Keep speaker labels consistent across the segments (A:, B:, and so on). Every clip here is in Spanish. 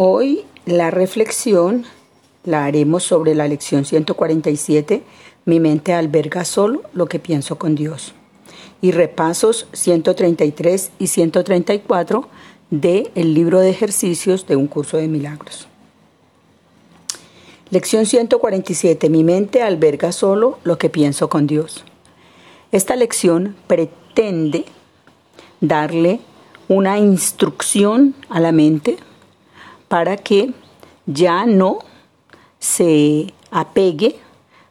A: Hoy la reflexión la haremos sobre la lección 147, Mi mente alberga solo lo que pienso con Dios. Y repasos 133 y 134 de el libro de ejercicios de un curso de milagros. Lección 147. Mi mente alberga solo lo que pienso con Dios. Esta lección pretende darle una instrucción a la mente para que ya no se apegue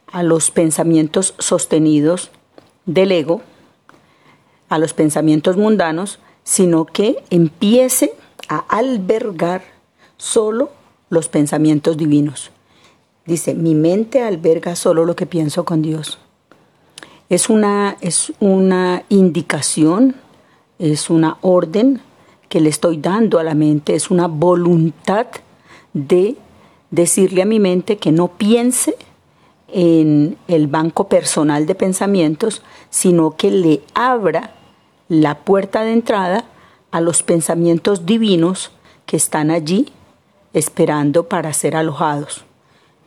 A: a los pensamientos sostenidos del ego, a los pensamientos mundanos, sino que empiece a albergar solo los pensamientos divinos. Dice, mi mente alberga solo lo que pienso con Dios. Es una, es una indicación, es una orden que le estoy dando a la mente, es una voluntad de decirle a mi mente que no piense en el banco personal de pensamientos, sino que le abra la puerta de entrada a los pensamientos divinos que están allí esperando para ser alojados,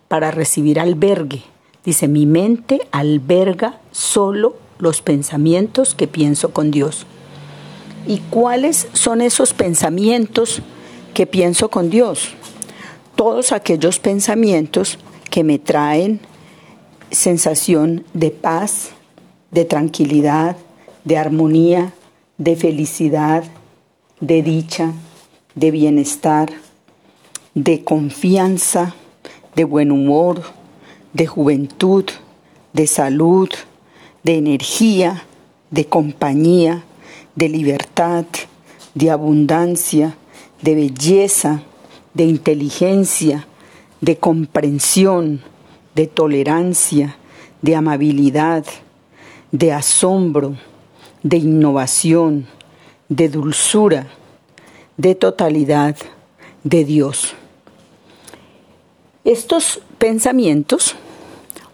A: para recibir albergue. Dice, mi mente alberga solo los pensamientos que pienso con Dios. ¿Y cuáles son esos pensamientos que pienso con Dios? Todos aquellos pensamientos que me traen sensación de paz, de tranquilidad, de armonía, de felicidad, de dicha, de bienestar, de confianza, de buen humor, de juventud, de salud, de energía, de compañía, de libertad, de abundancia, de belleza, de inteligencia, de comprensión, de tolerancia, de amabilidad, de asombro, de innovación, de dulzura, de totalidad de Dios. Estos pensamientos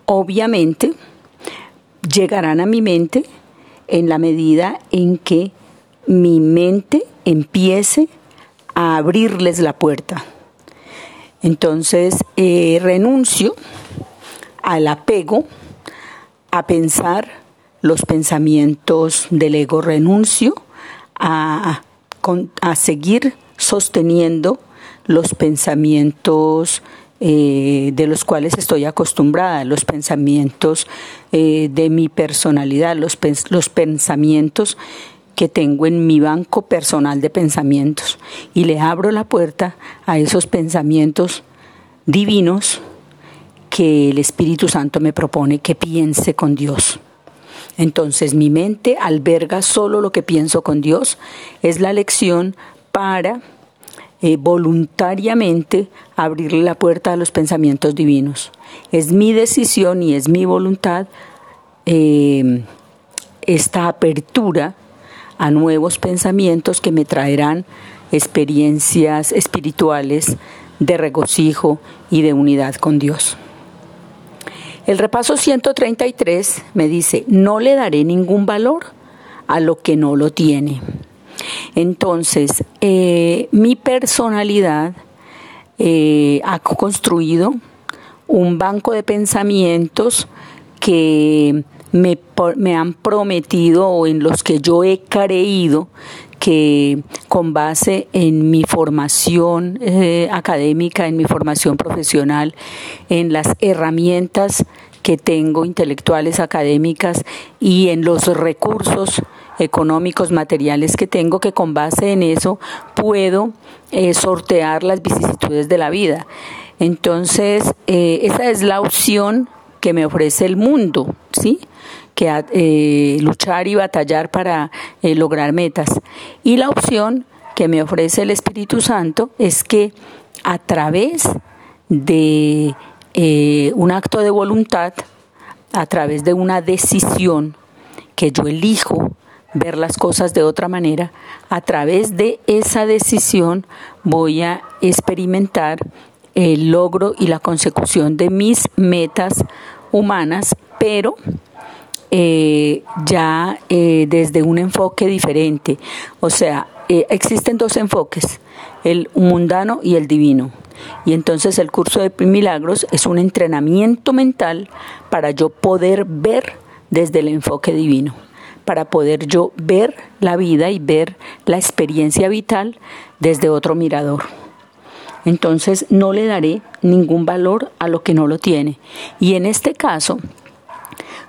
A: obviamente llegarán a mi mente en la medida en que mi mente empiece a abrirles la puerta. Entonces eh, renuncio al apego a pensar los pensamientos del ego, renuncio a, a seguir sosteniendo los pensamientos eh, de los cuales estoy acostumbrada, los pensamientos eh, de mi personalidad, los, los pensamientos que tengo en mi banco personal de pensamientos y le abro la puerta a esos pensamientos divinos que el Espíritu Santo me propone que piense con Dios. Entonces mi mente alberga solo lo que pienso con Dios. Es la lección para eh, voluntariamente abrirle la puerta a los pensamientos divinos. Es mi decisión y es mi voluntad eh, esta apertura a nuevos pensamientos que me traerán experiencias espirituales de regocijo y de unidad con Dios. El repaso 133 me dice, no le daré ningún valor a lo que no lo tiene. Entonces, eh, mi personalidad eh, ha construido un banco de pensamientos que me, han prometido o en los que yo he creído que con base en mi formación eh, académica, en mi formación profesional, en las herramientas que tengo intelectuales académicas y en los recursos económicos, materiales que tengo, que con base en eso puedo eh, sortear las vicisitudes de la vida. Entonces, eh, esa es la opción que me ofrece el mundo, ¿sí? Que eh, luchar y batallar para lograr metas. Y la opción que me ofrece el Espíritu Santo es que a través de un acto de voluntad, a través de una decisión que yo elijo ver las cosas de otra manera, a través de esa decisión voy a experimentar el logro y la consecución de mis metas humanas, pero eh, ya eh, desde un enfoque diferente. O sea, eh, existen dos enfoques, el mundano y el divino. Y entonces el curso de milagros es un entrenamiento mental para yo poder ver desde el enfoque divino, para poder yo ver la vida y ver la experiencia vital desde otro mirador. Entonces no le daré ningún valor a lo que no lo tiene. Y en este caso,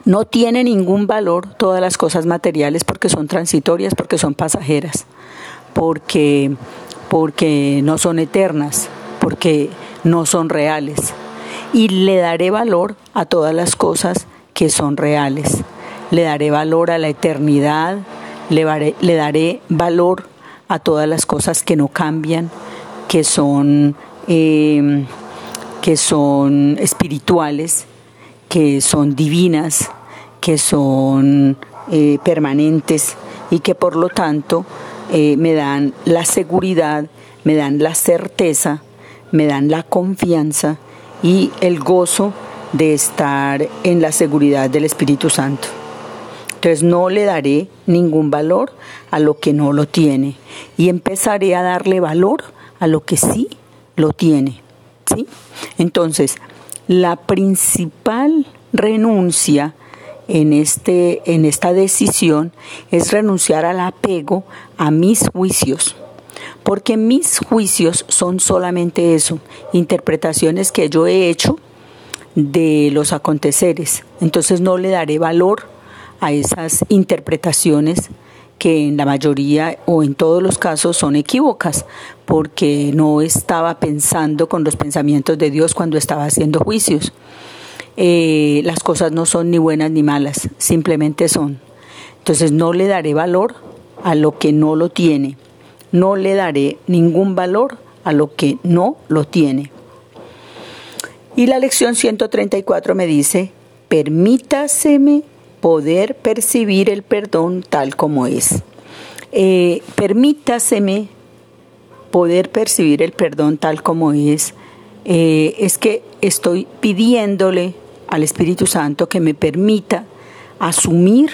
A: no tiene ningún valor todas las cosas materiales porque son transitorias, porque son pasajeras, porque, porque no son eternas, porque no son reales. Y le daré valor a todas las cosas que son reales. Le daré valor a la eternidad, le, daré valor a todas las cosas que no cambian, que son, eh, que son espirituales, que son divinas, que son eh, permanentes y que por lo tanto eh, me dan la seguridad, me dan la certeza me dan la confianza y el gozo de estar en la seguridad del Espíritu Santo. Entonces no le daré ningún valor a lo que no lo tiene y empezaré a darle valor a lo que sí lo tiene. ¿sí? Entonces, la principal renuncia en, este, en esta decisión es renunciar al apego a mis juicios porque mis juicios son solamente eso, interpretaciones que yo he hecho de los aconteceres. Entonces no le daré valor a esas interpretaciones que en la mayoría o en todos los casos son equívocas, porque no estaba pensando con los pensamientos de Dios cuando estaba haciendo juicios. Eh, las cosas no son ni buenas ni malas, simplemente son. Entonces no le daré valor a lo que no lo tiene no le daré ningún valor a lo que no lo tiene. Y la lección 134 me dice, permítaseme poder percibir el perdón tal como es. Eh, permítaseme poder percibir el perdón tal como es. Eh, es que estoy pidiéndole al Espíritu Santo que me permita asumir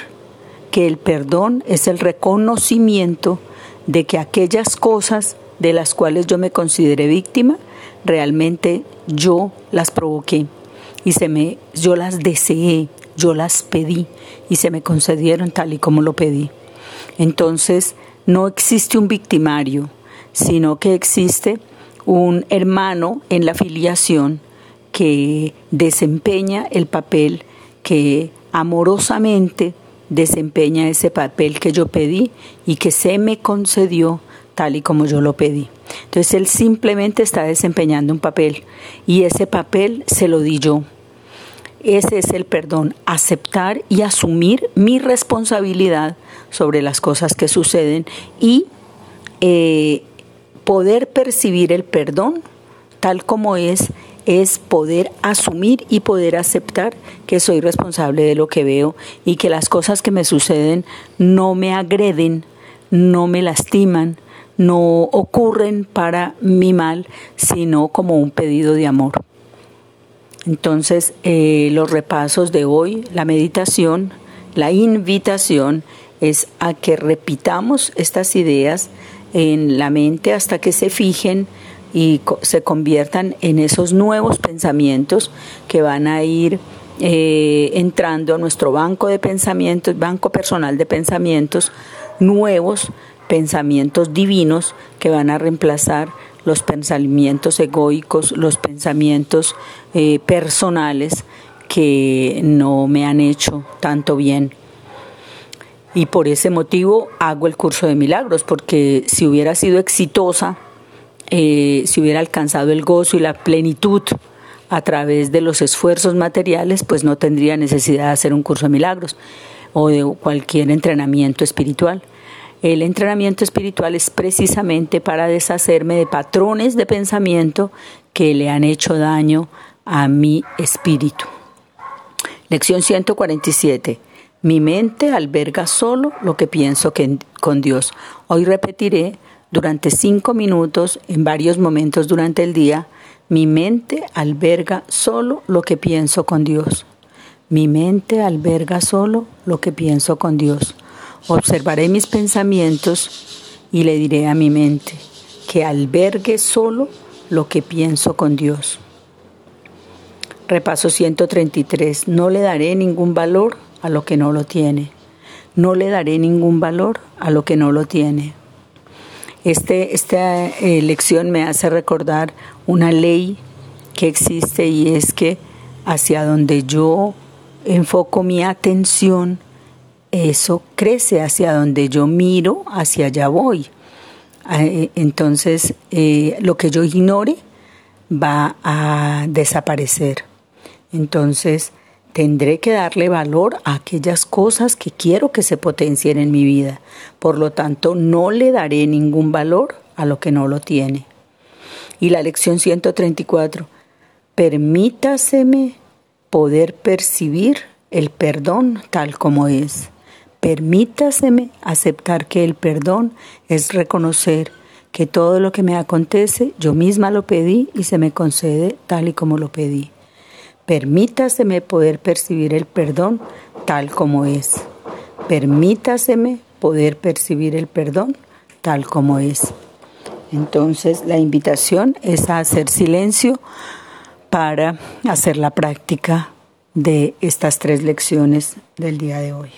A: que el perdón es el reconocimiento de que aquellas cosas de las cuales yo me consideré víctima, realmente yo las provoqué y se me yo las deseé, yo las pedí y se me concedieron tal y como lo pedí. Entonces, no existe un victimario, sino que existe un hermano en la filiación que desempeña el papel que amorosamente desempeña ese papel que yo pedí y que se me concedió tal y como yo lo pedí. Entonces Él simplemente está desempeñando un papel y ese papel se lo di yo. Ese es el perdón, aceptar y asumir mi responsabilidad sobre las cosas que suceden y eh, poder percibir el perdón tal como es es poder asumir y poder aceptar que soy responsable de lo que veo y que las cosas que me suceden no me agreden, no me lastiman, no ocurren para mi mal, sino como un pedido de amor. Entonces, eh, los repasos de hoy, la meditación, la invitación es a que repitamos estas ideas en la mente hasta que se fijen y se conviertan en esos nuevos pensamientos que van a ir eh, entrando a nuestro banco de pensamientos, banco personal de pensamientos, nuevos pensamientos divinos que van a reemplazar los pensamientos egoicos, los pensamientos eh, personales que no me han hecho tanto bien. Y por ese motivo hago el curso de milagros, porque si hubiera sido exitosa eh, si hubiera alcanzado el gozo y la plenitud a través de los esfuerzos materiales, pues no tendría necesidad de hacer un curso de milagros o de cualquier entrenamiento espiritual. El entrenamiento espiritual es precisamente para deshacerme de patrones de pensamiento que le han hecho daño a mi espíritu. Lección 147. Mi mente alberga solo lo que pienso con Dios. Hoy repetiré durante cinco minutos en varios momentos durante el día, mi mente alberga solo lo que pienso con Dios. Mi mente alberga solo lo que pienso con Dios. Observaré mis pensamientos y le diré a mi mente que albergue solo lo que pienso con Dios. Repaso 133. No le daré ningún valor a lo que no lo tiene. No le daré ningún valor a lo que no lo tiene. Este, esta eh, lección me hace recordar una ley que existe y es que hacia donde yo enfoco mi atención, eso crece, hacia donde yo miro, hacia allá voy. Eh, entonces, eh, lo que yo ignore va a desaparecer. Entonces, tendré que darle valor a aquellas cosas que quiero que se potencien en mi vida. Por lo tanto, no le daré ningún valor a lo que no lo tiene. Y la lección 134, permítaseme poder percibir el perdón tal como es. Permítaseme aceptar que el perdón es reconocer que todo lo que me acontece yo misma lo pedí y se me concede tal y como lo pedí. Permítaseme poder percibir el perdón tal como es. Permítaseme poder percibir el perdón tal como es. Entonces la invitación es a hacer silencio para hacer la práctica de estas tres lecciones del día de hoy.